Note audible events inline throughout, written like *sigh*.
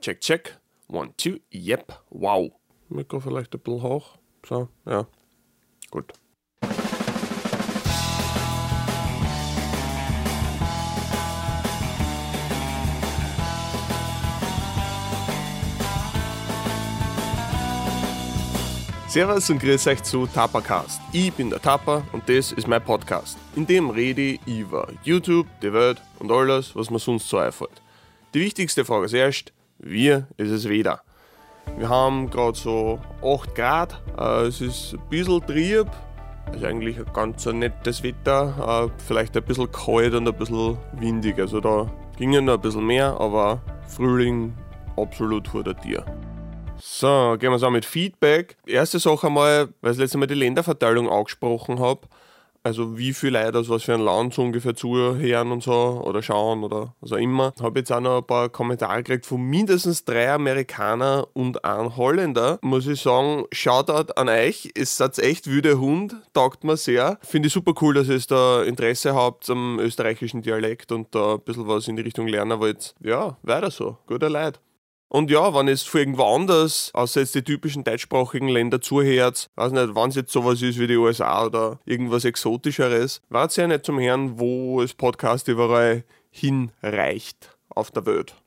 Check, check. One, two. Yep. Wow. Mikro vielleicht ein bisschen hoch. So, ja. Gut. Servus und grüß euch zu Tapacast. Ich bin der Tapa und das ist mein Podcast. In dem rede ich über YouTube, die Welt und alles, was mir sonst so einfällt. Die wichtigste Frage ist erst, wie ist es wieder? Wir haben gerade so 8 Grad, äh, es ist ein bisschen trieb, also eigentlich ein ganz nettes Wetter, äh, vielleicht ein bisschen kalt und ein bisschen windig, also da ging ja noch ein bisschen mehr, aber Frühling absolut vor der Tür. So, gehen wir an mit Feedback. Erste Sache einmal, weil ich letztes Mal die Länderverteilung angesprochen habe. Also wie viele Leute aus was für ein Land so ungefähr zuhören und so oder schauen oder was auch immer. Habe jetzt auch noch ein paar Kommentare gekriegt von mindestens drei Amerikaner und einem Holländer. Muss ich sagen, Shoutout an euch. Es seid echt wüde Hund, taugt mir sehr. Finde ich super cool, dass ihr da Interesse habt am österreichischen Dialekt und da ein bisschen was in die Richtung lernen wollt. Ja, weiter so. Guter Leid. Und ja, wenn es für irgendwo anders, außer jetzt die typischen deutschsprachigen Länder zuhört, weiß nicht, wenn es jetzt sowas ist wie die USA oder irgendwas Exotischeres, war es ja nicht zum Hören, wo das Podcast überall hinreicht auf der Welt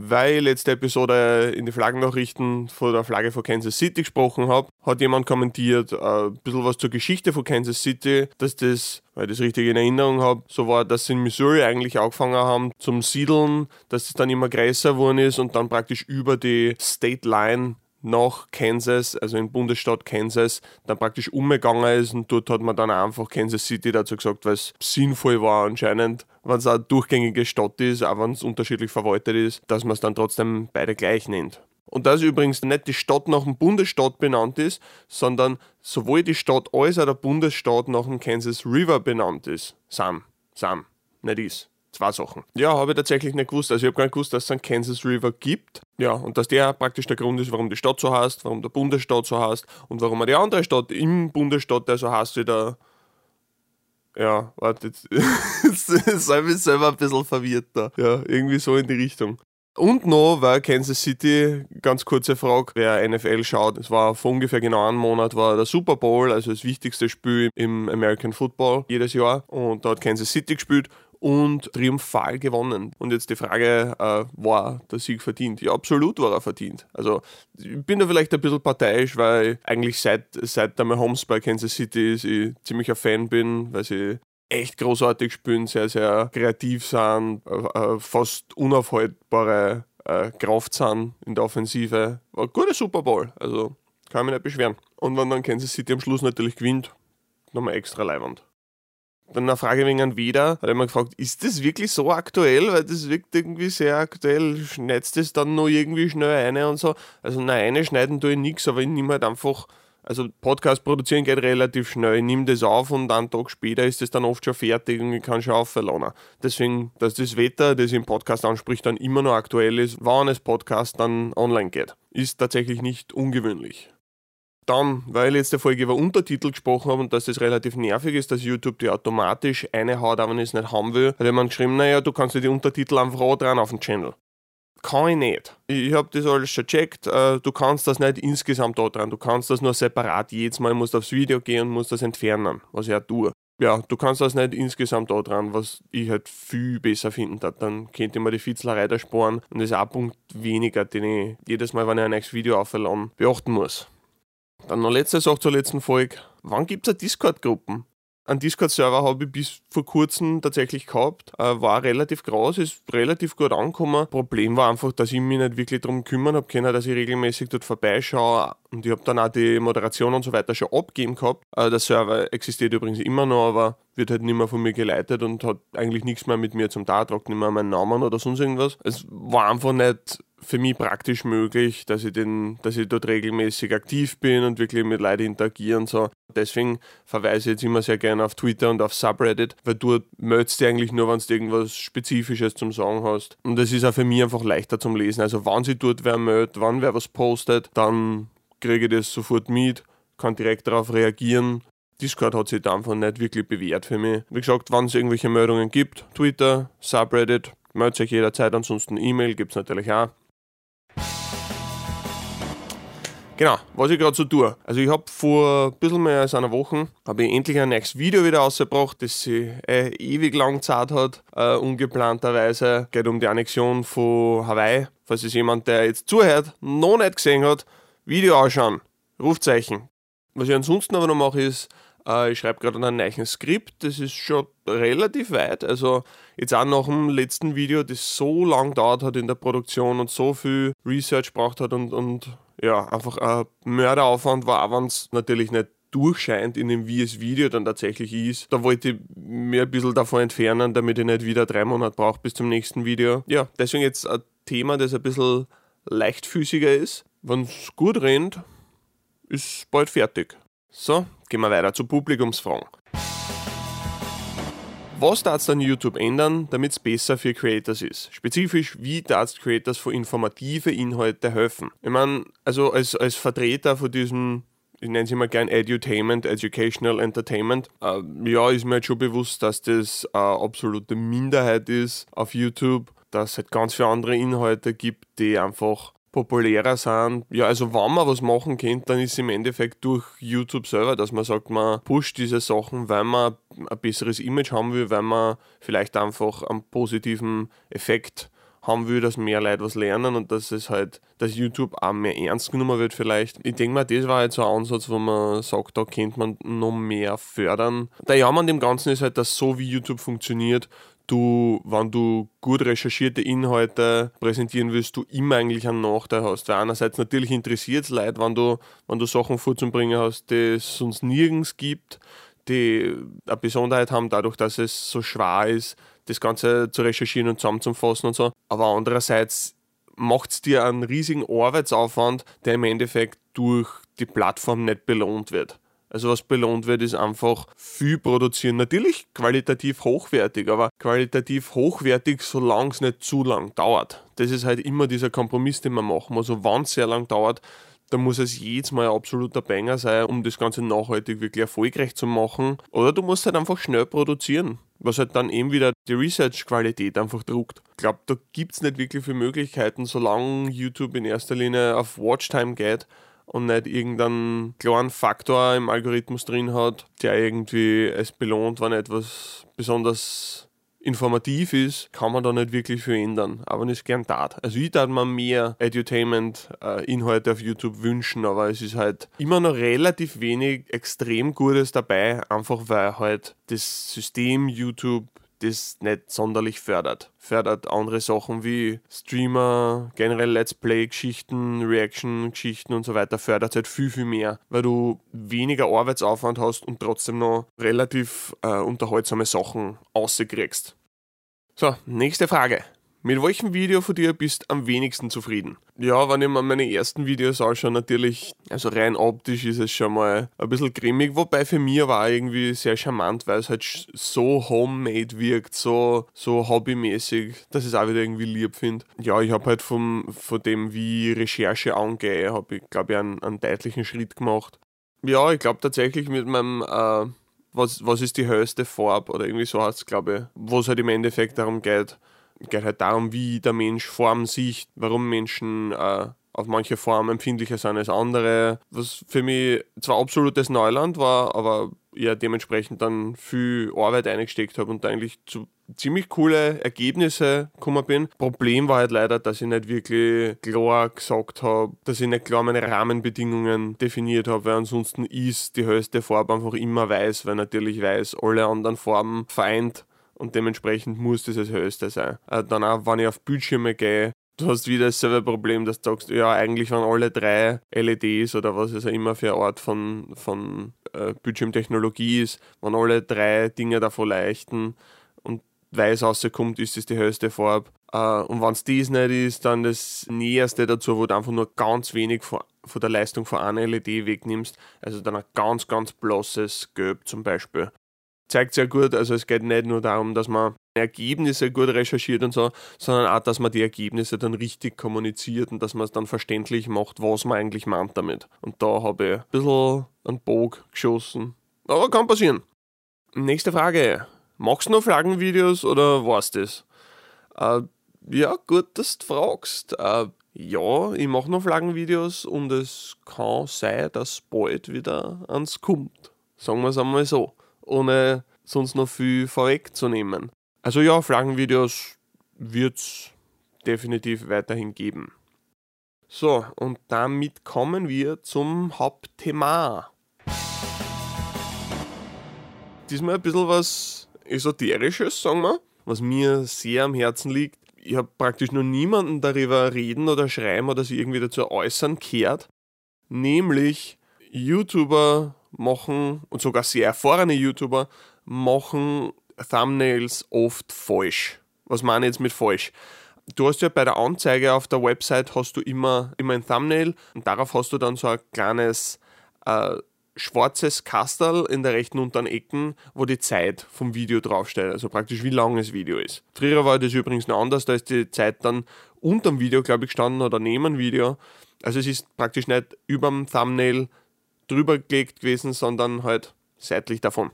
weil letzte Episode in die Flaggennachrichten von der Flagge von Kansas City gesprochen habe, hat jemand kommentiert, äh, ein bisschen was zur Geschichte von Kansas City, dass das, weil ich das richtig in Erinnerung habe, so war, dass sie in Missouri eigentlich angefangen haben zum Siedeln, dass es dann immer größer geworden ist und dann praktisch über die State Line nach Kansas, also in Bundesstaat Kansas, dann praktisch umgegangen ist und dort hat man dann einfach Kansas City dazu gesagt, weil es sinnvoll war anscheinend, wenn es eine durchgängige Stadt ist, auch wenn es unterschiedlich verwaltet ist, dass man es dann trotzdem beide gleich nennt. Und dass übrigens nicht die Stadt nach dem Bundesstaat benannt ist, sondern sowohl die Stadt als auch der Bundesstaat nach dem Kansas River benannt ist. Sam, Sam, nicht ist. Zwei Sachen. Ja, habe ich tatsächlich nicht gewusst. Also ich habe gar nicht gewusst, dass es einen Kansas River gibt. Ja, und dass der praktisch der Grund ist, warum die Stadt so heißt, warum der Bundesstaat so heißt und warum die andere Stadt im Bundesstaat, der so heißt wie der. Ja, warte, jetzt, *laughs* jetzt ich selber ein bisschen verwirrt da. Ja, irgendwie so in die Richtung. Und noch war Kansas City, ganz kurze Frage, wer NFL schaut, es war vor ungefähr genau einem Monat war der Super Bowl, also das wichtigste Spiel im American Football jedes Jahr. Und da hat Kansas City gespielt und triumphal gewonnen. Und jetzt die Frage, äh, war der Sieg verdient? Ja, absolut war er verdient. Also ich bin da vielleicht ein bisschen parteiisch, weil eigentlich seit, seit der Mahomes bei Kansas City ist, ich ziemlich ein Fan bin, weil sie echt großartig spielen, sehr, sehr kreativ sind, äh, äh fast unaufhaltbare äh, Kraft sind in der Offensive. War ein guter Super Bowl, also kann mich nicht beschweren. Und wenn dann Kansas City am Schluss natürlich gewinnt, nochmal extra leibend. Dann eine Frage wegen an Weder, hat er immer gefragt, ist das wirklich so aktuell? Weil das wirkt irgendwie sehr aktuell. Schneidest du das dann nur irgendwie schnell eine und so? Also nein, eine schneiden tue ich nichts, aber ich nehme halt einfach, also Podcast produzieren geht relativ schnell. Ich nehme das auf und einen Tag später ist das dann oft schon fertig und ich kann schon aufladen. Deswegen, dass das Wetter, das im Podcast anspricht, dann immer noch aktuell ist, wann das Podcast dann online geht, ist tatsächlich nicht ungewöhnlich. Dann, weil ich letzte Folge über Untertitel gesprochen habe und dass das relativ nervig ist, dass YouTube die automatisch eine haut, aber wenn ich es nicht haben will, hat jemand geschrieben, naja, du kannst dir die Untertitel einfach auch dran auf dem Channel. Kann ich nicht. Ich habe das alles schon checkt. Äh, du kannst das nicht insgesamt da dran. Du kannst das nur separat. Jedes Mal musst du aufs Video gehen und musst das entfernen, was ich auch tue. Ja, du kannst das nicht insgesamt da dran, was ich halt viel besser finden würde. Dann könnte mir die Fitzlerei da sparen und das ist ein Punkt weniger, den ich jedes Mal, wenn ich ein nächstes Video aufladen, beachten muss. Dann noch letzte Sache zur letzten Folge. Wann gibt es Discord-Gruppen? Ein Discord-Server habe ich bis vor kurzem tatsächlich gehabt. Äh, war relativ groß, ist relativ gut angekommen. Problem war einfach, dass ich mich nicht wirklich darum kümmern habe können, dass ich regelmäßig dort vorbeischaue. Und ich habe dann auch die Moderation und so weiter schon abgegeben gehabt. Äh, der Server existiert übrigens immer noch, aber wird halt nicht mehr von mir geleitet und hat eigentlich nichts mehr mit mir zum Tag, tragt nicht mehr meinen Namen oder sonst irgendwas. Es war einfach nicht für mich praktisch möglich, dass ich, den, dass ich dort regelmäßig aktiv bin und wirklich mit Leuten interagiere und so. Deswegen verweise ich jetzt immer sehr gerne auf Twitter und auf Subreddit, weil dort meldest du eigentlich nur, wenn du irgendwas Spezifisches zum Sagen hast. Und es ist auch für mich einfach leichter zum Lesen. Also wenn sich dort wer meldet, wann wer was postet, dann kriege ich das sofort mit, kann direkt darauf reagieren. Discord hat sich einfach nicht wirklich bewährt für mich. Wie gesagt, wenn es irgendwelche Meldungen gibt, Twitter, Subreddit, meldet euch jederzeit, ansonsten E-Mail gibt es natürlich auch. Genau, was ich gerade so tue. Also ich habe vor ein bisschen mehr als einer Woche habe ich endlich ein nächstes Video wieder rausgebracht, das sich äh, ewig lang Zeit hat, äh, ungeplanterweise. Geht um die Annexion von Hawaii. Falls es jemand, der jetzt zuhört, noch nicht gesehen hat, Video anschauen. Rufzeichen. Was ich ansonsten aber noch mache, ist, äh, ich schreibe gerade an einem neuen Skript. Das ist schon relativ weit. Also jetzt auch nach dem letzten Video, das so lang dauert hat in der Produktion und so viel Research braucht hat und, und ja, einfach ein Mörderaufwand war, wenn es natürlich nicht durchscheint in dem, wie es Video dann tatsächlich ist. Da wollte ich mir ein bisschen davon entfernen, damit ich nicht wieder drei Monate brauche bis zum nächsten Video. Ja, deswegen jetzt ein Thema, das ein bisschen leichtfüßiger ist. Wenn es gut rennt, ist bald fertig. So, gehen wir weiter zu Publikumsfragen. Was darf dann YouTube ändern, damit es besser für Creators ist? Spezifisch, wie darf Creators für informative Inhalte helfen? Ich meine, also als, als Vertreter von diesem, ich nenne es immer gern Edutainment, Educational Entertainment, äh, ja, ist mir halt schon bewusst, dass das eine absolute Minderheit ist auf YouTube, dass es halt ganz viele andere Inhalte gibt, die einfach populärer sind. Ja, also wenn man was machen könnte, dann ist es im Endeffekt durch YouTube selber, dass man sagt, man pusht diese Sachen, weil man ein besseres Image haben will, weil man vielleicht einfach einen positiven Effekt haben will, dass mehr Leute was lernen und dass es halt, dass YouTube auch mehr ernst genommen wird vielleicht. Ich denke mal, das war jetzt so ein Ansatz, wo man sagt, da könnte man noch mehr fördern. Der Jammer an dem Ganzen ist halt, dass so wie YouTube funktioniert, du, wenn du gut recherchierte Inhalte präsentieren willst, du immer eigentlich einen Nachteil hast. Weil einerseits natürlich interessiert es Leute, wenn du, wenn du Sachen vorzubringen hast, die es sonst nirgends gibt, die eine Besonderheit haben, dadurch, dass es so schwer ist, das Ganze zu recherchieren und zusammenzufassen und so. Aber andererseits macht es dir einen riesigen Arbeitsaufwand, der im Endeffekt durch die Plattform nicht belohnt wird. Also was belohnt wird, ist einfach viel produzieren. Natürlich qualitativ hochwertig, aber qualitativ hochwertig, solange es nicht zu lang dauert. Das ist halt immer dieser Kompromiss, den man machen muss. Also wenn es sehr lang dauert, dann muss es jedes Mal ein absoluter Banger sein, um das Ganze nachhaltig wirklich erfolgreich zu machen. Oder du musst halt einfach schnell produzieren, was halt dann eben wieder die Research-Qualität einfach druckt. Ich glaube, da gibt es nicht wirklich viele Möglichkeiten, solange YouTube in erster Linie auf Watchtime geht und nicht irgendeinen klaren Faktor im Algorithmus drin hat, der irgendwie es belohnt, wenn etwas besonders informativ ist, kann man da nicht wirklich viel ändern. Aber ist gern tat. Also ich darf mir mehr Edutainment-Inhalte auf YouTube wünschen, aber es ist halt immer noch relativ wenig extrem Gutes dabei, einfach weil halt das System YouTube das nicht sonderlich fördert. Fördert andere Sachen wie Streamer, generell Let's Play-Geschichten, Reaction-Geschichten und so weiter, fördert halt viel, viel mehr, weil du weniger Arbeitsaufwand hast und trotzdem noch relativ äh, unterhaltsame Sachen auskriegst. So, nächste Frage. Mit welchem Video von dir bist du am wenigsten zufrieden? Ja, wenn ich mir meine ersten Videos anschaue, natürlich, also rein optisch ist es schon mal ein bisschen grimmig, wobei für mich war irgendwie sehr charmant, weil es halt so homemade wirkt, so, so hobbymäßig, dass ich es auch wieder irgendwie lieb finde. Ja, ich habe halt vom, von dem, wie Recherche angehe, habe ich, glaube ich, einen, einen deutlichen Schritt gemacht. Ja, ich glaube tatsächlich mit meinem äh, was, was ist die höchste Farbe oder irgendwie so heißt es, glaube ich, wo es halt im Endeffekt darum geht, geht halt darum, wie der Mensch Form sieht, warum Menschen äh, auf manche Formen empfindlicher sind als andere, was für mich zwar absolutes Neuland war, aber ja dementsprechend dann viel Arbeit eingesteckt habe und eigentlich zu ziemlich coole Ergebnisse gekommen bin. Problem war halt leider, dass ich nicht wirklich klar gesagt habe, dass ich nicht klar meine Rahmenbedingungen definiert habe, weil ansonsten ist die höchste Farbe einfach immer weiß, weil natürlich weiß alle anderen Farben vereint und dementsprechend muss das das höchste sein. Äh, dann auch, wenn ich auf Bildschirme gehe, du hast wieder dasselbe Problem, dass du sagst, ja, eigentlich waren alle drei LEDs oder was es auch immer für eine Art von, von äh, Bildschirmtechnologie ist, wenn alle drei Dinge davon leichten und weiß rauskommt, ist es die höchste Farbe. Uh, und wenn es dies nicht ist, dann das Näherste dazu, wo du einfach nur ganz wenig von, von der Leistung von einer LED wegnimmst. Also dann ein ganz, ganz blasses Gelb zum Beispiel zeigt sehr gut, also es geht nicht nur darum, dass man Ergebnisse gut recherchiert und so, sondern auch, dass man die Ergebnisse dann richtig kommuniziert und dass man es dann verständlich macht, was man eigentlich meint damit. Und da habe ich ein bisschen einen Bog geschossen. Aber kann passieren. Nächste Frage. Magst du noch Fragenvideos oder war's das? Äh, ja, gut, dass du fragst. Äh, ja, ich mache noch Flaggenvideos und es kann sein, dass bald wieder ans kommt. Sagen wir es einmal so. Ohne sonst noch viel vorwegzunehmen. Also ja, Flaggenvideos wird es definitiv weiterhin geben. So, und damit kommen wir zum Hauptthema. Diesmal ein bisschen was Esoterisches, sagen wir, was mir sehr am Herzen liegt. Ich habe praktisch noch niemanden darüber reden oder schreiben oder sich irgendwie dazu äußern gehört. Nämlich YouTuber machen, und sogar sehr erfahrene YouTuber, machen Thumbnails oft falsch. Was meine ich jetzt mit falsch? Du hast ja bei der Anzeige auf der Website hast du immer, immer ein Thumbnail und darauf hast du dann so ein kleines äh, schwarzes Kastel in der rechten unteren Ecken, wo die Zeit vom Video draufsteht, also praktisch wie lang das Video ist. Früher war das übrigens noch anders, da ist die Zeit dann unterm Video, glaube ich, gestanden oder neben dem Video. Also es ist praktisch nicht über dem Thumbnail drüber gelegt gewesen, sondern halt seitlich davon.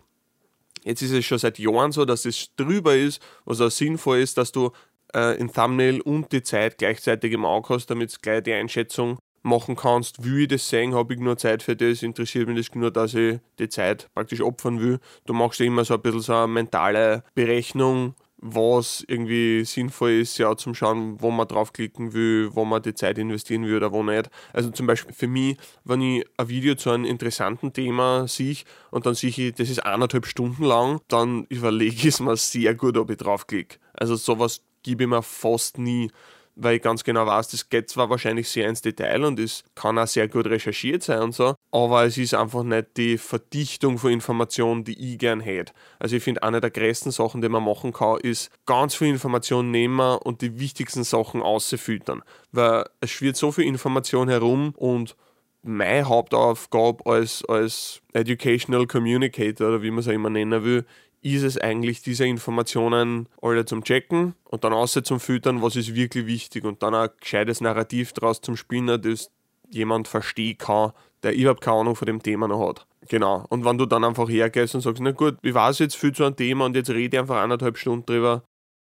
Jetzt ist es schon seit Jahren so, dass es drüber ist, was auch sinnvoll ist, dass du äh, in Thumbnail und die Zeit gleichzeitig im Auge hast, damit du gleich die Einschätzung machen kannst, will ich das sehen, habe ich nur Zeit für das, interessiert mich das nur, dass ich die Zeit praktisch opfern will. Du machst immer so ein bisschen so eine mentale Berechnung, was irgendwie sinnvoll ist, ja, zum Schauen, wo man draufklicken will, wo man die Zeit investieren will oder wo nicht. Also zum Beispiel für mich, wenn ich ein Video zu einem interessanten Thema sehe und dann sehe ich, das ist eineinhalb Stunden lang, dann überlege ich es mir sehr gut, ob ich draufklicke. Also sowas gebe ich mir fast nie weil ich ganz genau weiß, das geht zwar wahrscheinlich sehr ins Detail und es kann auch sehr gut recherchiert sein und so, aber es ist einfach nicht die Verdichtung von Informationen, die ich gern hätte. Also ich finde, eine der größten Sachen, die man machen kann, ist ganz viel Informationen nehmen und die wichtigsten Sachen ausfiltern, weil es schwirrt so viel Information herum und meine Hauptaufgabe als, als Educational Communicator oder wie man es auch immer nennen will, ist es eigentlich, diese Informationen alle zum Checken und dann außer zum Filtern, was ist wirklich wichtig und dann ein gescheites Narrativ draus zum Spinnen, das jemand verstehen kann, der überhaupt keine Ahnung von dem Thema noch hat. Genau. Und wenn du dann einfach hergehst und sagst, na gut, ich weiß jetzt viel zu einem Thema und jetzt rede ich einfach eineinhalb Stunden drüber,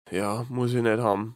ja, muss ich nicht haben.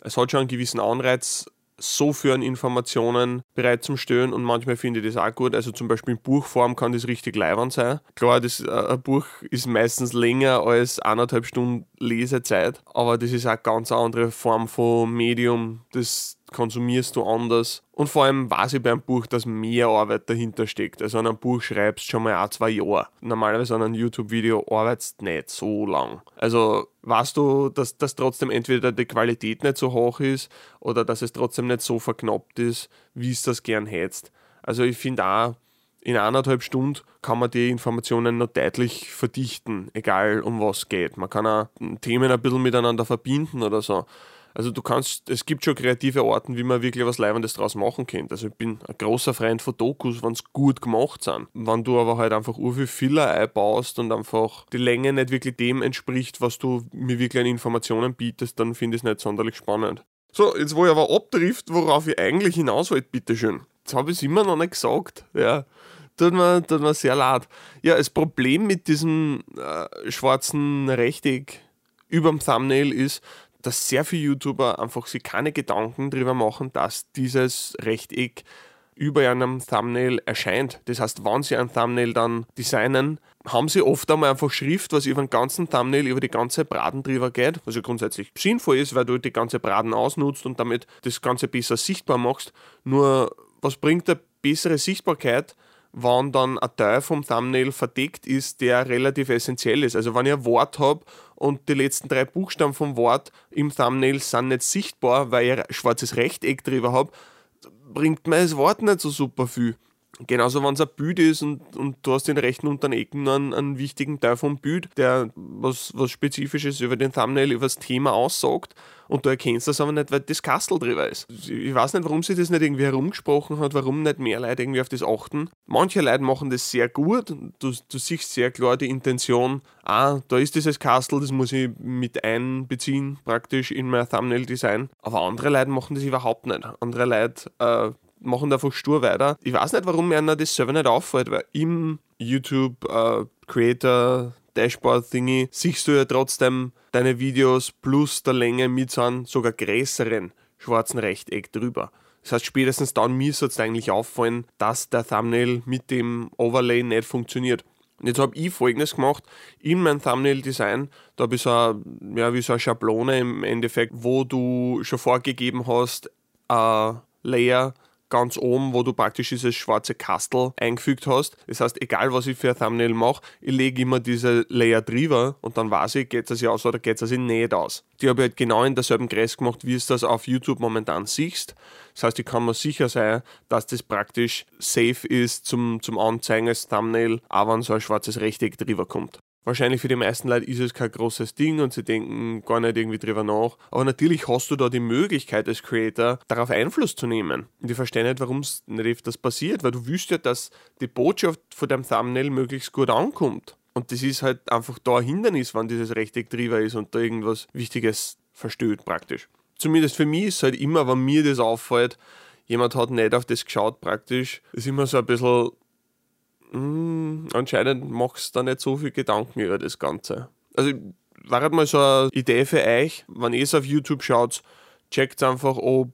Es hat schon einen gewissen Anreiz, so für Informationen bereit zum Stellen und manchmal finde ich das auch gut. Also zum Beispiel in Buchform kann das richtig leibend sein. Klar, das, äh, ein Buch ist meistens länger als eineinhalb Stunden Lesezeit, aber das ist auch eine ganz andere Form von Medium. Das konsumierst du anders. Und vor allem weiß ich beim Buch, dass mehr Arbeit dahinter steckt. Also an einem Buch schreibst du schon mal auch zwei Jahre. Normalerweise an einem YouTube-Video arbeitest du nicht so lang. Also weißt du, dass, dass trotzdem entweder die Qualität nicht so hoch ist oder dass es trotzdem nicht so verknappt ist, wie es das gern hättest. Also ich finde auch, in eineinhalb Stunden kann man die Informationen noch deutlich verdichten, egal um was es geht. Man kann auch Themen ein bisschen miteinander verbinden oder so. Also du kannst, es gibt schon kreative Orten, wie man wirklich was Leibendes draus machen könnte. Also ich bin ein großer Freund von Dokus, wenn es gut gemacht sind. Wenn du aber halt einfach urviel Filler einbaust und einfach die Länge nicht wirklich dem entspricht, was du mir wirklich an Informationen bietest, dann finde ich es nicht sonderlich spannend. So, jetzt wo ich aber abtrifft, worauf ich eigentlich hinaus wollte, bitteschön. Jetzt habe ich es immer noch nicht gesagt. Ja, tut mir, tut mir sehr leid. Ja, das Problem mit diesem äh, schwarzen Rechteck über dem Thumbnail ist, dass sehr viele YouTuber einfach sich keine Gedanken darüber machen, dass dieses Rechteck über einem Thumbnail erscheint. Das heißt, wenn sie ein Thumbnail dann designen, haben sie oft einmal einfach Schrift, was über den ganzen Thumbnail, über die ganze Braten drüber geht, was ja grundsätzlich sinnvoll ist, weil du die ganze Braten ausnutzt und damit das Ganze besser sichtbar machst. Nur, was bringt eine bessere Sichtbarkeit, wann dann ein Teil vom Thumbnail verdeckt ist, der relativ essentiell ist. Also wenn ich ein Wort habe und die letzten drei Buchstaben vom Wort im Thumbnail sind nicht sichtbar, weil ich ein schwarzes Rechteck drüber habe, bringt mir das Wort nicht so super viel. Genauso, wenn es ein Bild ist und, und du hast den rechten unteren Ecken einen, einen wichtigen Teil vom Bild, der was, was Spezifisches über den Thumbnail, über das Thema aussagt und du erkennst das aber nicht, weil das Kastel drüber ist. Ich weiß nicht, warum sich das nicht irgendwie herumgesprochen hat, warum nicht mehr Leute irgendwie auf das achten. Manche Leute machen das sehr gut, du, du siehst sehr klar die Intention, ah, da ist dieses Kastel, das muss ich mit einbeziehen praktisch in mein Thumbnail-Design. Aber andere Leute machen das überhaupt nicht. Andere Leute äh, machen einfach stur weiter. Ich weiß nicht, warum mir das selber nicht auffällt, weil im YouTube äh, Creator Dashboard-Thingy, siehst du ja trotzdem deine Videos plus der Länge mit so einem sogar größeren schwarzen Rechteck drüber. Das heißt, spätestens dann mir es eigentlich auffallen, dass der Thumbnail mit dem Overlay nicht funktioniert. Und jetzt habe ich folgendes gemacht: In meinem Thumbnail-Design, da habe ich so eine, ja, wie so eine Schablone im Endeffekt, wo du schon vorgegeben hast, ein Layer ganz oben, wo du praktisch dieses schwarze Kastel eingefügt hast. Das heißt, egal was ich für ein Thumbnail mache, ich lege immer diese Layer drüber und dann weiß ich, geht es sich aus oder geht es sich nicht aus. Die habe ich halt genau in derselben Größe gemacht, wie es das auf YouTube momentan siehst. Das heißt, ich kann mir sicher sein, dass das praktisch safe ist zum, zum Anzeigen als Thumbnail, auch wenn so ein schwarzes Rechteck drüber kommt. Wahrscheinlich für die meisten Leute ist es kein großes Ding und sie denken gar nicht irgendwie drüber nach. Aber natürlich hast du da die Möglichkeit als Creator, darauf Einfluss zu nehmen. Und ich verstehe nicht, warum es nicht öfters passiert, weil du wüsst ja, dass die Botschaft von deinem Thumbnail möglichst gut ankommt. Und das ist halt einfach da ein Hindernis, wenn dieses Rechteck drüber ist und da irgendwas Wichtiges verstößt praktisch. Zumindest für mich ist es halt immer, wenn mir das auffällt, jemand hat nicht auf das geschaut praktisch, ist immer so ein bisschen mh, hm, anscheinend machst du da nicht so viel Gedanken über das Ganze. Also war halt mal so eine Idee für euch, wenn ihr es auf YouTube schaut, checkt einfach, ob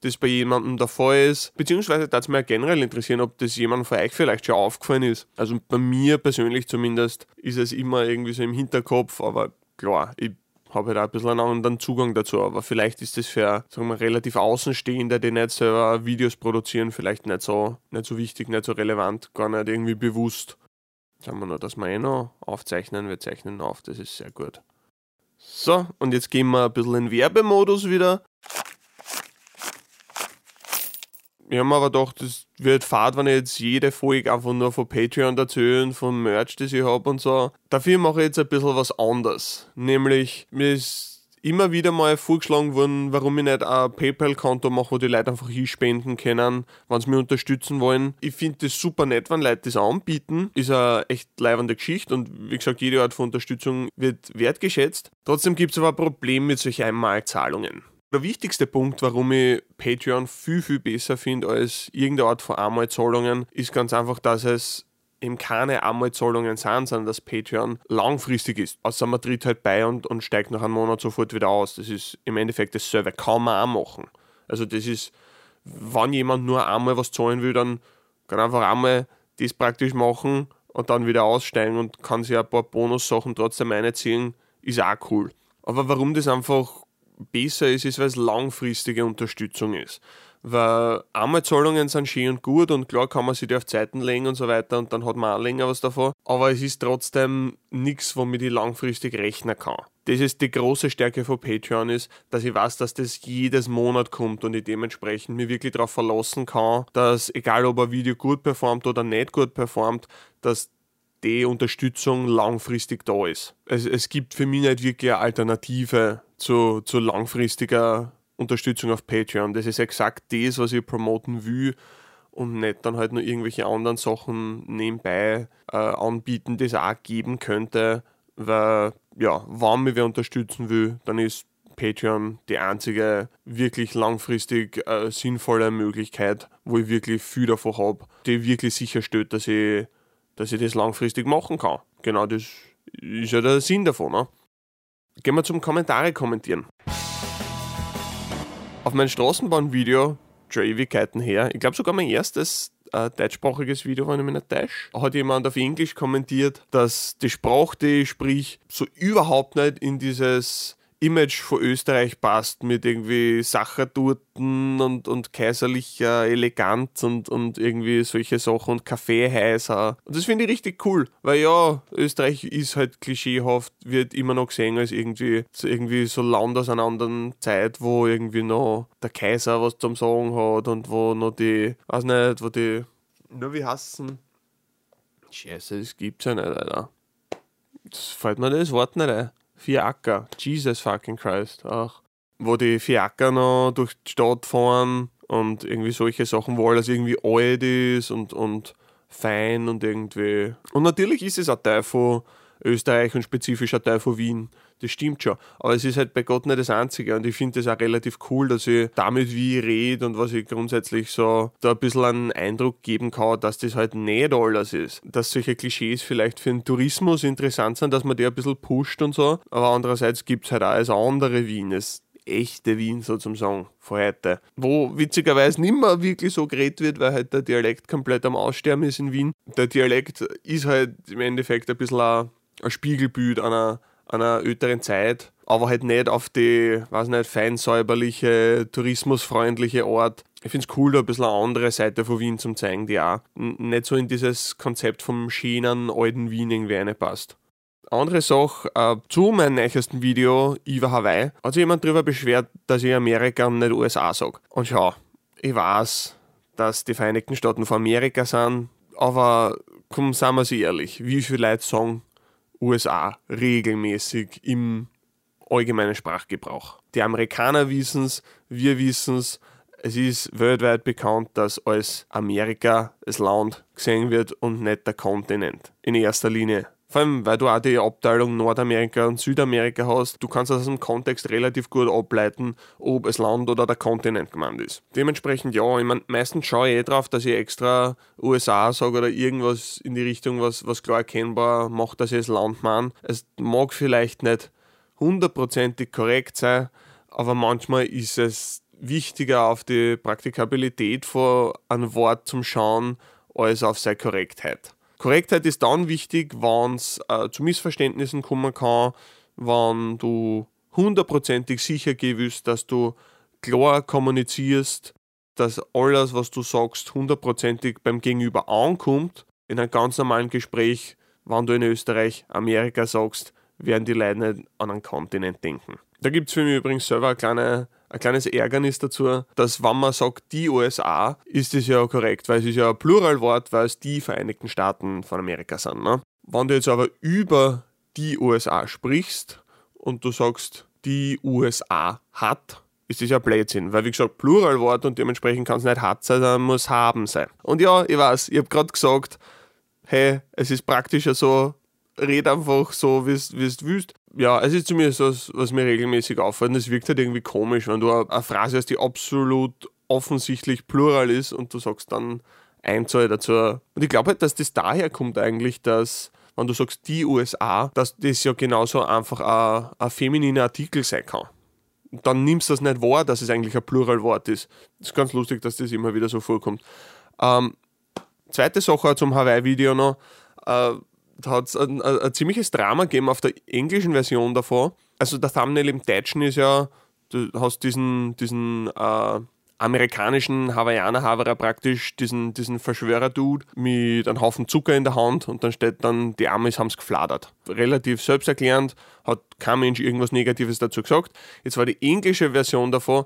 das bei jemandem der Fall ist, beziehungsweise darf es mir generell interessieren, ob das jemandem von euch vielleicht schon aufgefallen ist. Also bei mir persönlich zumindest ist es immer irgendwie so im Hinterkopf, aber klar, ich habe halt auch ein bisschen einen anderen Zugang dazu. Aber vielleicht ist das für, sagen wir, relativ Außenstehende, die nicht selber Videos produzieren, vielleicht nicht so, nicht so wichtig, nicht so relevant, gar nicht irgendwie bewusst. Sagen wir nur, dass wir eh noch aufzeichnen. Wir zeichnen auf, das ist sehr gut. So, und jetzt gehen wir ein bisschen in Werbemodus wieder. Ich habe mir aber gedacht, das wird fad, wenn ich jetzt jede Folge einfach nur von Patreon erzählen, vom Merch, das ich habe und so. Dafür mache ich jetzt ein bisschen was anderes. Nämlich, mir ist immer wieder mal vorgeschlagen worden, warum ich nicht ein PayPal-Konto mache, wo die Leute einfach hinspenden können, wenn sie mich unterstützen wollen. Ich finde das super nett, wenn Leute das anbieten. Ist eine echt leibende Geschichte und wie gesagt, jede Art von Unterstützung wird wertgeschätzt. Trotzdem gibt es aber ein Problem mit solchen Einmalzahlungen. Der wichtigste Punkt, warum ich Patreon viel, viel besser finde als irgendeine Art von Einmalzahlungen, ist ganz einfach, dass es eben keine Einmalzahlungen sind, sondern dass Patreon langfristig ist. Außer man tritt halt bei und, und steigt nach einem Monat sofort wieder aus. Das ist im Endeffekt dasselbe. Kann man auch machen. Also das ist, wenn jemand nur einmal was zahlen will, dann kann einfach einmal das praktisch machen und dann wieder aussteigen und kann sich ein paar Bonussachen trotzdem einziehen, ist auch cool. Aber warum das einfach besser ist, ist, weil es langfristige Unterstützung ist. Weil Einmalzahlungen sind schön und gut und klar kann man sich die auf Zeiten legen und so weiter und dann hat man auch länger was davon. Aber es ist trotzdem nichts, womit ich langfristig rechnen kann. Das ist die große Stärke von Patreon ist, dass ich weiß, dass das jedes Monat kommt und ich dementsprechend mir wirklich darauf verlassen kann, dass egal ob ein Video gut performt oder nicht gut performt, dass die Unterstützung langfristig da ist. Es, es gibt für mich nicht wirklich eine Alternative zu, zu langfristiger Unterstützung auf Patreon. Das ist exakt das, was ich promoten will und nicht dann halt nur irgendwelche anderen Sachen nebenbei äh, anbieten, es auch geben könnte, weil ja, wenn mich wer unterstützen will, dann ist Patreon die einzige wirklich langfristig äh, sinnvolle Möglichkeit, wo ich wirklich viel davon habe, die wirklich sicherstellt, dass ich, dass ich das langfristig machen kann. Genau das ist ja der Sinn davon. Ne? Gehen wir zum Kommentare kommentieren. Auf mein Straßenbahnvideo, schon Ewigkeiten her, ich glaube sogar mein erstes äh, deutschsprachiges Video, wenn ich mich nicht täusche, hat jemand auf Englisch kommentiert, dass die Sprache, die ich sprich, so überhaupt nicht in dieses Image von Österreich passt mit irgendwie Sacherturten und, und kaiserlicher Eleganz und, und irgendwie solche Sachen und Kaffeehäuser. Und das finde ich richtig cool, weil ja, Österreich ist halt klischeehaft, wird immer noch gesehen als irgendwie, irgendwie so Land aus einer anderen Zeit, wo irgendwie noch der Kaiser was zum Sagen hat und wo noch die, weiß nicht, wo die, nur wie hassen. Scheiße, das gibt's ja nicht, Alter. Das fällt mir das Wort nicht ein. Fiaker, Jesus fucking Christ, auch. Wo die Fiaker noch durch die Stadt fahren und irgendwie solche Sachen, wo alles irgendwie alt ist und, und fein und irgendwie. Und natürlich ist es ein Teil von Österreich und spezifisch ein Teil von Wien. Das stimmt schon. Aber es ist halt bei Gott nicht das Einzige. Und ich finde das auch relativ cool, dass ich damit, wie ich rede und was ich grundsätzlich so da ein bisschen einen Eindruck geben kann, dass das halt nicht alles ist. Dass solche Klischees vielleicht für den Tourismus interessant sind, dass man die ein bisschen pusht und so. Aber andererseits gibt es halt auch das andere Wien. Das echte Wien so zum Sagen von heute. Wo witzigerweise nicht mehr wirklich so geredet wird, weil halt der Dialekt komplett am Aussterben ist in Wien. Der Dialekt ist halt im Endeffekt ein bisschen ein, ein Spiegelbild einer, einer älteren Zeit, aber halt nicht auf die, weiß nicht, feinsäuberliche, tourismusfreundliche Art. Ich finde es cool, da ein bisschen eine andere Seite von Wien zu zeigen, die auch nicht so in dieses Konzept vom schönen alten Wien irgendwie reinpasst. Andere Sache, äh, zu meinem neuesten Video über Hawaii hat sich jemand darüber beschwert, dass ich Amerika und nicht USA sage. Und schau, ich weiß, dass die Vereinigten Staaten von Amerika sind, aber komm, sagen wir sie ehrlich, wie viele Leute sagen USA regelmäßig im allgemeinen Sprachgebrauch? Die Amerikaner wissen es, wir wissen es, es ist weltweit bekannt, dass als Amerika das Land gesehen wird und nicht der Kontinent. In erster Linie vor allem, weil du auch die Abteilung Nordamerika und Südamerika hast. Du kannst aus dem Kontext relativ gut ableiten, ob es Land oder der Kontinent gemeint ist. Dementsprechend ja, ich meine, meistens schaue ich eh drauf, dass ich extra USA sage oder irgendwas in die Richtung, was, was klar erkennbar macht, dass ich das Land meine. Es mag vielleicht nicht hundertprozentig korrekt sein, aber manchmal ist es wichtiger auf die Praktikabilität von einem Wort zum Schauen als auf seine Korrektheit. Korrektheit ist dann wichtig, wenn es äh, zu Missverständnissen kommen kann, wenn du hundertprozentig sicher willst, dass du klar kommunizierst, dass alles, was du sagst, hundertprozentig beim Gegenüber ankommt. In einem ganz normalen Gespräch, wenn du in Österreich, Amerika sagst, werden die Leute nicht an einen Kontinent denken. Da gibt es für mich übrigens selber eine kleine ein kleines Ärgernis dazu, dass wenn man sagt die USA, ist das ja korrekt, weil es ist ja ein Pluralwort, weil es die Vereinigten Staaten von Amerika sind. Ne? Wenn du jetzt aber über die USA sprichst und du sagst, die USA hat, ist das ja Blödsinn, weil wie gesagt Pluralwort und dementsprechend kann es nicht hat sein, sondern muss haben sein. Und ja, ich weiß, ich habe gerade gesagt, hey, es ist praktischer so, red einfach so, wie du willst ja, es ist zumindest was, was mir regelmäßig auffällt. Und es wirkt halt irgendwie komisch, wenn du eine Phrase hast, die absolut offensichtlich plural ist und du sagst dann Einzahl dazu. Und ich glaube halt, dass das daher kommt eigentlich, dass wenn du sagst die USA, dass das ja genauso einfach ein, ein femininer Artikel sein kann. Und dann nimmst du das nicht wahr, dass es eigentlich ein Pluralwort ist. Das ist ganz lustig, dass das immer wieder so vorkommt. Ähm, zweite Sache zum Hawaii-Video noch. Äh, hat es ein, ein, ein, ziemliches Drama gegeben auf der englischen Version davon. Also der Thumbnail im Deutschen ist ja, du hast diesen, diesen äh, amerikanischen Hawaiianer Haverer praktisch, diesen, diesen Verschwörer-Dude mit einem Haufen Zucker in der Hand und dann steht dann, die Amis haben es gefladert. Relativ selbsterklärend, hat kein Mensch irgendwas Negatives dazu gesagt. Jetzt war die englische Version davon,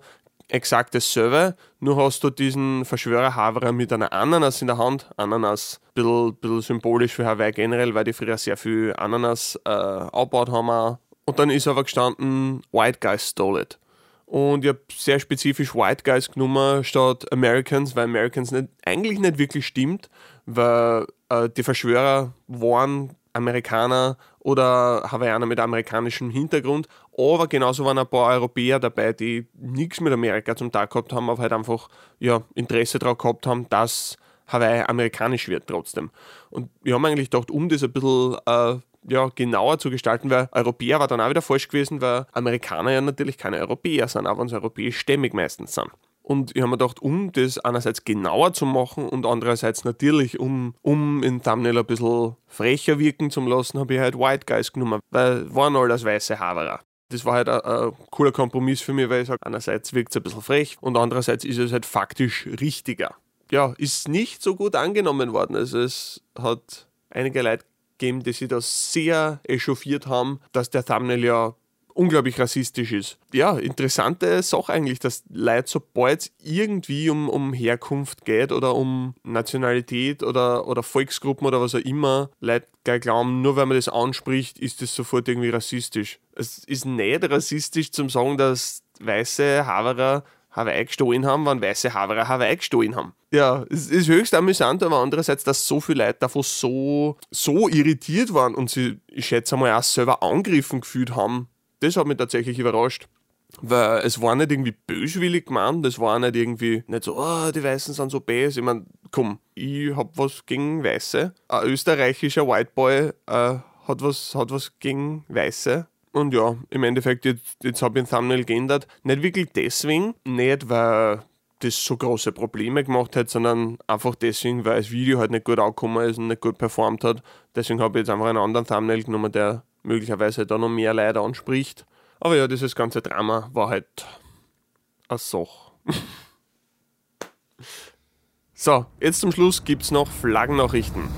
exakt dasselbe, nur hast du diesen Verschwörer Haverer mit einer Ananas in der Hand. Ananas, ein bisschen, bisschen symbolisch für Hawaii generell, weil die früher sehr viel Ananas äh, aufgebaut haben. Und dann ist aber gestanden, White Guys stole it. Und ich habe sehr spezifisch White Guys genommen statt Americans, weil Americans nicht, eigentlich nicht wirklich stimmt, weil äh, die Verschwörer waren Amerikaner oder Hawaiianer mit amerikanischem Hintergrund. Aber genauso waren ein paar Europäer dabei, die nichts mit Amerika zum Tag gehabt haben, aber halt einfach ja, Interesse daran gehabt haben, dass Hawaii amerikanisch wird trotzdem. Und wir haben eigentlich gedacht, um das ein bisschen äh, ja, genauer zu gestalten, weil Europäer war dann auch wieder falsch gewesen, weil Amerikaner ja natürlich keine Europäer sind, aber uns europäisch stämmig meistens sind. Und ich habe mir gedacht, um das einerseits genauer zu machen und andererseits natürlich, um, um in Thumbnail ein bisschen frecher wirken zu lassen, habe ich halt White Guys genommen, weil waren alles weiße Haverer. Das war halt ein, ein, cooler Kompromiss für mich, weil ich sage, einerseits wirkt es ein bisschen frech und andererseits ist es halt faktisch richtiger. Ja, ist nicht so gut angenommen worden. Also es hat einige Leute gegeben, die sich da sehr echauffiert haben, dass der Thumbnail ja unglaublich rassistisch ist. Ja, interessante Sache eigentlich, dass Leute, sobald es irgendwie um, um Herkunft geht oder um Nationalität oder, oder Volksgruppen oder was auch immer, Leute gleich glauben, nur wenn man das anspricht, ist das sofort irgendwie rassistisch. Es ist nicht rassistisch zum sagen, dass weiße Haverer Hawaii gestohlen haben, wenn weiße Haverer Hawaii gestohlen haben. Ja, es ist höchst amüsant, aber andererseits, dass so viele Leute davon so, so irritiert waren und sie, ich schätze mal, auch selber angegriffen gefühlt haben, das hat mich tatsächlich überrascht. Weil es war nicht irgendwie böswillig gemeint, das war nicht irgendwie nicht so, oh, die Weißen sind so bäs. Ich meine, komm, ich hab was gegen Weiße. Ein österreichischer Whiteboy äh, hat, was, hat was gegen Weiße. Und ja, im Endeffekt, jetzt, jetzt habe ich ein Thumbnail geändert. Nicht wirklich deswegen, nicht weil das so große Probleme gemacht hat, sondern einfach deswegen, weil das Video halt nicht gut angekommen ist und nicht gut performt hat. Deswegen habe ich jetzt einfach einen anderen Thumbnail genommen, der möglicherweise da noch mehr Leute anspricht. Aber ja, dieses ganze Drama war halt eine Sache. *laughs* so, jetzt zum Schluss gibt es noch Flaggennachrichten.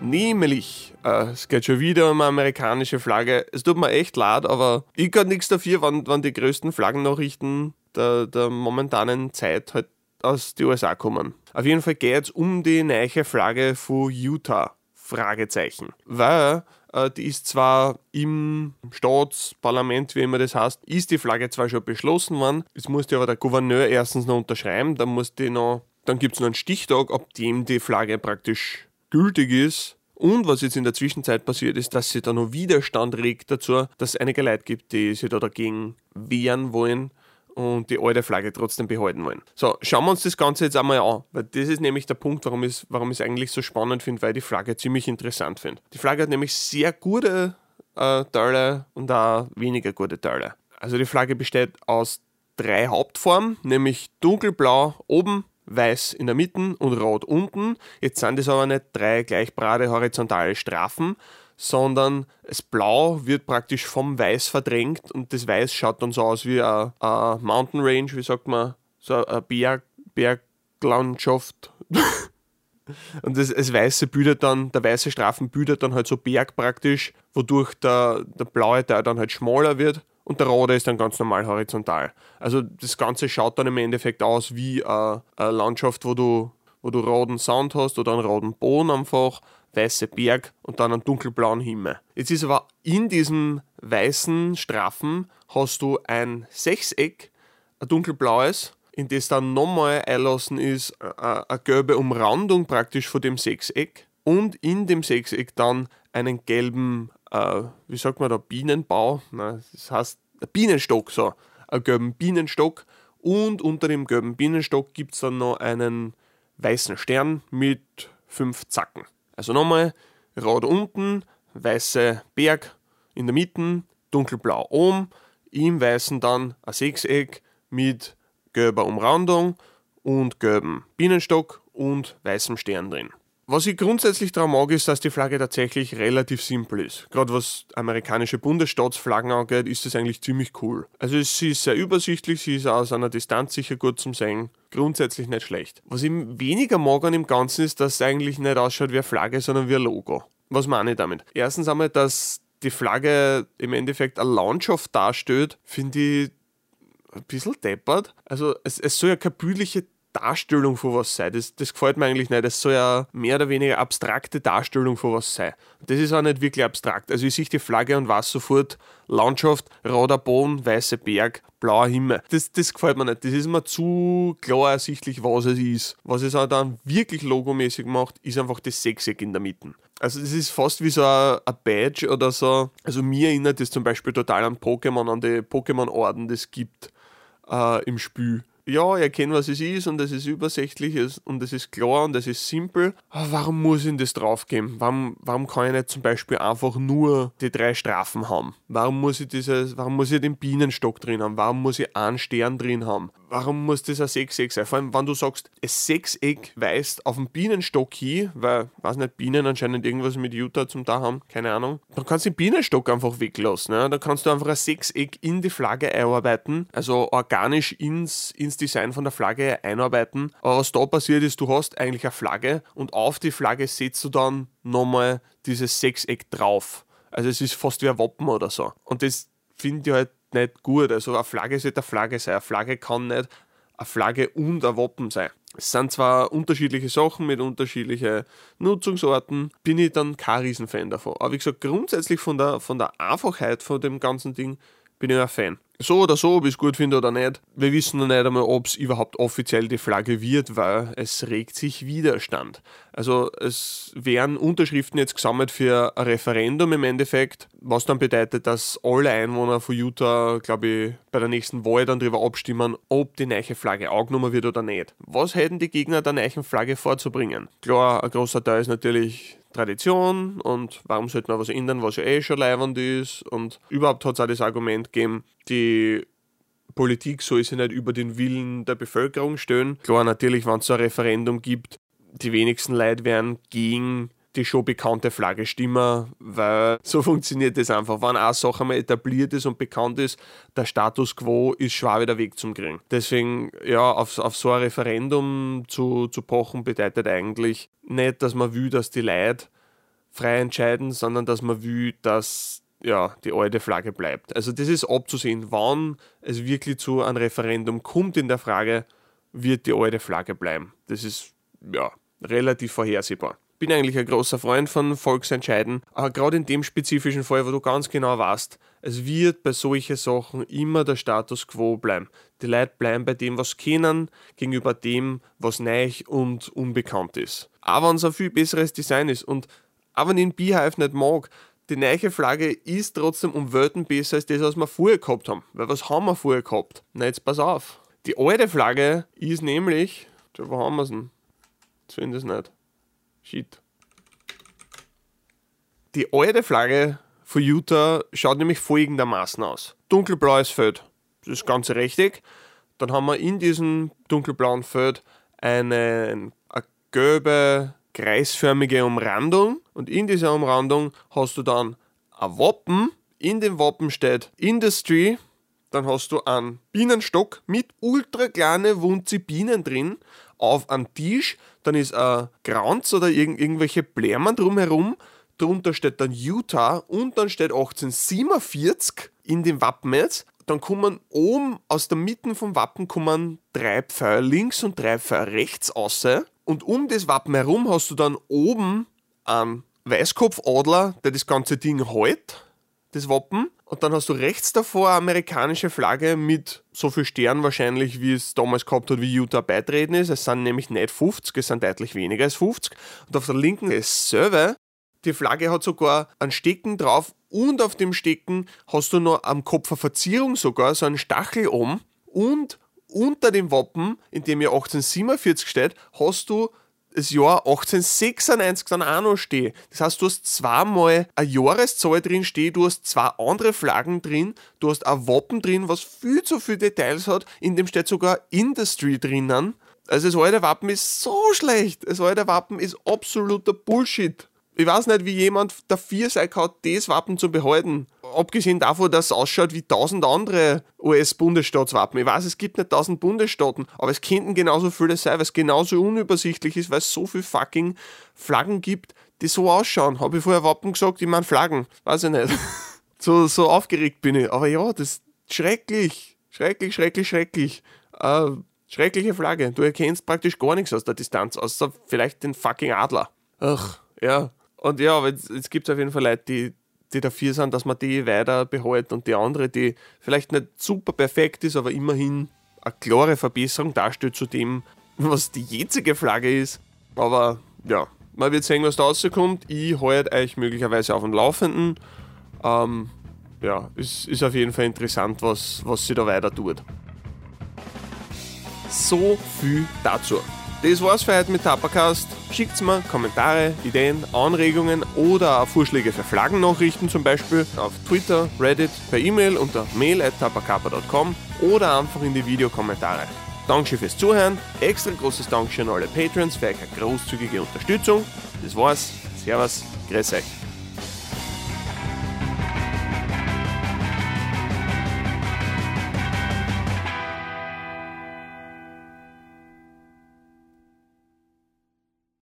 Nämlich, äh, es geht schon wieder um eine amerikanische Flagge. Es tut mir echt leid, aber ich kann nichts dafür, wann, wann die größten Flaggennachrichten der, der momentanen Zeit halt aus den USA kommen. Auf jeden Fall geht es um die neue Flagge von Utah. Fragezeichen. Weil äh, die ist zwar im Staatsparlament, wie immer das heißt, ist die Flagge zwar schon beschlossen worden, es musste aber der Gouverneur erstens noch unterschreiben, dann muss die noch, dann gibt es noch einen Stichtag, ab dem die Flagge praktisch gültig ist. Und was jetzt in der Zwischenzeit passiert ist, dass sie da noch Widerstand regt dazu, dass es einige Leute gibt, die sich da dagegen wehren wollen und die alte Flagge trotzdem behalten wollen. So, schauen wir uns das Ganze jetzt einmal an, weil das ist nämlich der Punkt, warum ich warum es eigentlich so spannend finde, weil ich die Flagge ziemlich interessant finde. Die Flagge hat nämlich sehr gute äh, Teile und auch weniger gute Teile. Also die Flagge besteht aus drei Hauptformen, nämlich dunkelblau oben, weiß in der Mitte und rot unten. Jetzt sind das aber nicht drei gleich gerade horizontale Strafen, sondern das Blau wird praktisch vom Weiß verdrängt und das Weiß schaut dann so aus wie eine, Mountain Range, wie sagt man, so eine Berg, Berglandschaft. *laughs* und das, das Weiße bildet dann, der weiße Strafen bildet dann halt so Berg praktisch, wodurch der, der blaue Teil dann halt schmaler wird und der rote ist dann ganz normal horizontal. Also das Ganze schaut dann im Endeffekt aus wie eine, eine Landschaft, wo du, wo du roten Sand hast oder einen roten Boden einfach, weiße Berg und dann einen dunkelblauen Himmel. Jetzt ist aber in diesem weißen Strafen hast du ein Sechseck, ein dunkelblaues, in das dann nochmal einlassen ist eine gelbe Umrandung praktisch von dem Sechseck und in dem Sechseck dann einen gelben äh, wie sagt man da, Bienenbau, Nein, das heißt Bienenstock, so, einen gelben Bienenstock und unter dem gelben Bienenstock gibt es dann noch einen weißen Stern mit fünf Zacken. Also nochmal, rot unten, weiße Berg in der Mitte, dunkelblau oben, im weißen dann ein Sechseck mit gelber Umrandung und gelbem Bienenstock und weißem Stern drin. Was ich grundsätzlich daran mag, ist, dass die Flagge tatsächlich relativ simpel ist. Gerade was amerikanische Bundesstaatsflaggen angeht, ist das eigentlich ziemlich cool. Also sie ist sehr übersichtlich, sie ist aus einer Distanz sicher gut zum Sehen. Grundsätzlich nicht schlecht. Was ich weniger mag an dem Ganzen ist, dass es eigentlich nicht ausschaut wie eine Flagge, sondern wie ein Logo. Was meine ich damit? Erstens einmal, dass die Flagge im Endeffekt eine Landschaft darstellt, finde ich ein bisschen deppert. Also es, es soll ja keine bildliche Darstellung von was sein. Das, das gefällt mir eigentlich nicht. Das soll ja mehr oder weniger abstrakte Darstellung von was sein. Das ist auch nicht wirklich abstrakt. Also ich sehe die Flagge und weiß sofort Landschaft, roter Boden, weißer Berg, blauer Himmel. Das, das gefällt mir nicht. Das ist mir zu klar ersichtlich, was es ist. Was es auch dann wirklich logomäßig macht, ist einfach das Sechseck in der Mitte. Also das ist fast wie so ein, ein Badge oder so. Also mir erinnert das zum Beispiel total an Pokémon, an die Pokémon-Orden, das gibt äh, im Spiel ja, ich erkenne, was es ist und es ist übersichtlich und es ist klar und es ist simpel. Aber warum muss ich das draufgeben? Warum, warum kann ich nicht zum Beispiel einfach nur die drei Strafen haben? Warum muss ich dieses, warum muss ich den Bienenstock drin haben? Warum muss ich einen Stern drin haben? Warum muss das ein Sechseck sein? Vor allem, wenn du sagst, ein Sechseck weist auf den Bienenstock hin, weil, weiß nicht, Bienen anscheinend irgendwas mit Utah zum da haben, keine Ahnung, dann kannst du den Bienenstock einfach weglassen. Ne? Dann kannst du einfach ein Sechseck in die Flagge einarbeiten, also organisch ins, ins Design von der Flagge einarbeiten. Aber was da passiert ist, du hast eigentlich eine Flagge und auf die Flagge setzt du dann nochmal dieses Sechseck drauf. Also es ist fast wie ein Wappen oder so. Und das finde ich halt nicht gut. Also eine Flagge sollte eine Flagge sein. Eine Flagge kann nicht eine Flagge und ein Wappen sein. Es sind zwar unterschiedliche Sachen mit unterschiedlichen Nutzungsorten, bin ich dann kein Riesenfan davon. Aber wie gesagt, grundsätzlich von der, von der Einfachheit von dem ganzen Ding bin ich ein Fan. So oder so, ob ich es gut finde oder nicht. Wir wissen noch nicht einmal, ob es überhaupt offiziell die Flagge wird, weil es regt sich Widerstand. Also es werden Unterschriften jetzt gesammelt für ein Referendum im Endeffekt, was dann bedeutet, dass alle Einwohner von Utah, glaube ich, bei der nächsten Wahl dann darüber abstimmen, ob die neue Flagge angenommen wird oder nicht. Was hätten die Gegner der neuen Flagge vorzubringen? Klar, ein großer Teil ist natürlich Tradition und warum sollte man was ändern, was ja eh schon leibend ist. Und überhaupt hat es auch das Argument gegeben, die Politik soll sich nicht über den Willen der Bevölkerung stellen. Klar, natürlich, wenn es ein Referendum gibt, die wenigsten Leute werden gegen die schon bekannte Flagge stimmen, weil so funktioniert das einfach. Wenn eine Sache mal etabliert ist und bekannt ist, der Status quo ist schwer wieder weg zum kriegen. Deswegen, ja, auf, auf so ein Referendum zu, zu pochen bedeutet eigentlich nicht, dass man will, dass die Leute frei entscheiden, sondern dass man will, dass ja, die alte Flagge bleibt. Also das ist abzusehen, wann es wirklich zu einem Referendum kommt in der Frage, wird die alte Flagge bleiben. Das ist ja relativ vorhersehbar bin eigentlich ein großer Freund von Volksentscheiden, aber gerade in dem spezifischen Fall, wo du ganz genau weißt, es wird bei solchen Sachen immer der Status quo bleiben. Die Leute bleiben bei dem, was sie kennen, gegenüber dem, was neu und unbekannt ist. Aber wenn es ein viel besseres Design ist und auch wenn ich den Beehive nicht mag, die neue Flagge ist trotzdem um Welten besser als das, was wir vorher gehabt haben. Weil was haben wir vorher gehabt? Na, jetzt pass auf. Die alte Flagge ist nämlich, wo haben wir es denn? Es nicht. Shit. Die alte Flagge von Utah schaut nämlich folgendermaßen aus. Dunkelblaues Feld, das ist ganz richtig. Dann haben wir in diesem dunkelblauen Feld eine, eine gelbe, kreisförmige Umrandung und in dieser Umrandung hast du dann ein Wappen. In dem Wappen steht Industry. Dann hast du einen Bienenstock mit ultra kleinen Wunzi Bienen drin auf einem Tisch, dann ist ein Kranz oder irg irgendwelche Blämmen drumherum, drunter steht dann Utah und dann steht 1847 in dem Wappen jetzt. Dann kommen oben aus der Mitte vom Wappen kommen drei Pfeile links und drei Pfeile rechts aus. Und um das Wappen herum hast du dann oben einen Weißkopfadler, der das ganze Ding hält, das Wappen. Und dann hast du rechts davor eine amerikanische Flagge mit so viel Sternen wahrscheinlich, wie es damals gehabt hat, wie Utah beitreten ist. Es sind nämlich nicht 50, es sind deutlich weniger als 50. Und auf der linken ist dasselbe. Die Flagge hat sogar einen Stecken drauf und auf dem Stecken hast du noch am Kopf eine Verzierung sogar, so einen Stachel oben. Und unter dem Wappen, in dem ja 1847 steht, hast du das Jahr 1896 dann auch noch stehen. Das heißt, du hast zweimal eine Jahreszahl drin stehen, du hast zwei andere Flaggen drin, du hast ein Wappen drin, was viel zu viele Details hat, in dem steht sogar Industry drinnen. Also das alte Wappen ist so schlecht. Das alte Wappen ist absoluter Bullshit. Ich weiß nicht, wie jemand dafür sein kann, das Wappen zu behalten. Abgesehen davon, dass es ausschaut wie tausend andere US-Bundesstaatswappen. Ich weiß, es gibt nicht tausend Bundesstaaten, aber es könnten genauso viele sein, weil es genauso unübersichtlich ist, weil es so viele fucking Flaggen gibt, die so ausschauen. Habe ich vorher Wappen gesagt? Ich meine Flaggen. Weiß ich nicht. *laughs* so, so aufgeregt bin ich. Aber ja, das ist schrecklich. Schrecklich, schrecklich, schrecklich. Äh, schreckliche Flagge. Du erkennst praktisch gar nichts aus der Distanz, außer vielleicht den fucking Adler. Ach, ja. Und ja, aber jetzt, jetzt gibt es auf jeden Fall Leute, die, die dafür sind, dass man die weiter behält und die andere, die vielleicht nicht super perfekt ist, aber immerhin eine klare Verbesserung darstellt zu dem, was die jetzige Flagge ist. Aber ja, man wird sehen, was da rauskommt. Ich halte euch möglicherweise auf dem Laufenden. Ähm, ja, es ist auf jeden Fall interessant, was, was sie da weiter tut. So viel dazu. Das war's für heute mit Tapacast. Schickt mir Kommentare, Ideen, Anregungen oder Vorschläge für Flaggennachrichten zum Beispiel auf Twitter, Reddit, per E-Mail unter mail.tapacapa.com oder einfach in die Videokommentare. Dankeschön fürs Zuhören. Extra großes Dankeschön an alle Patrons für eure großzügige Unterstützung. Das war's. Servus. Grüß euch.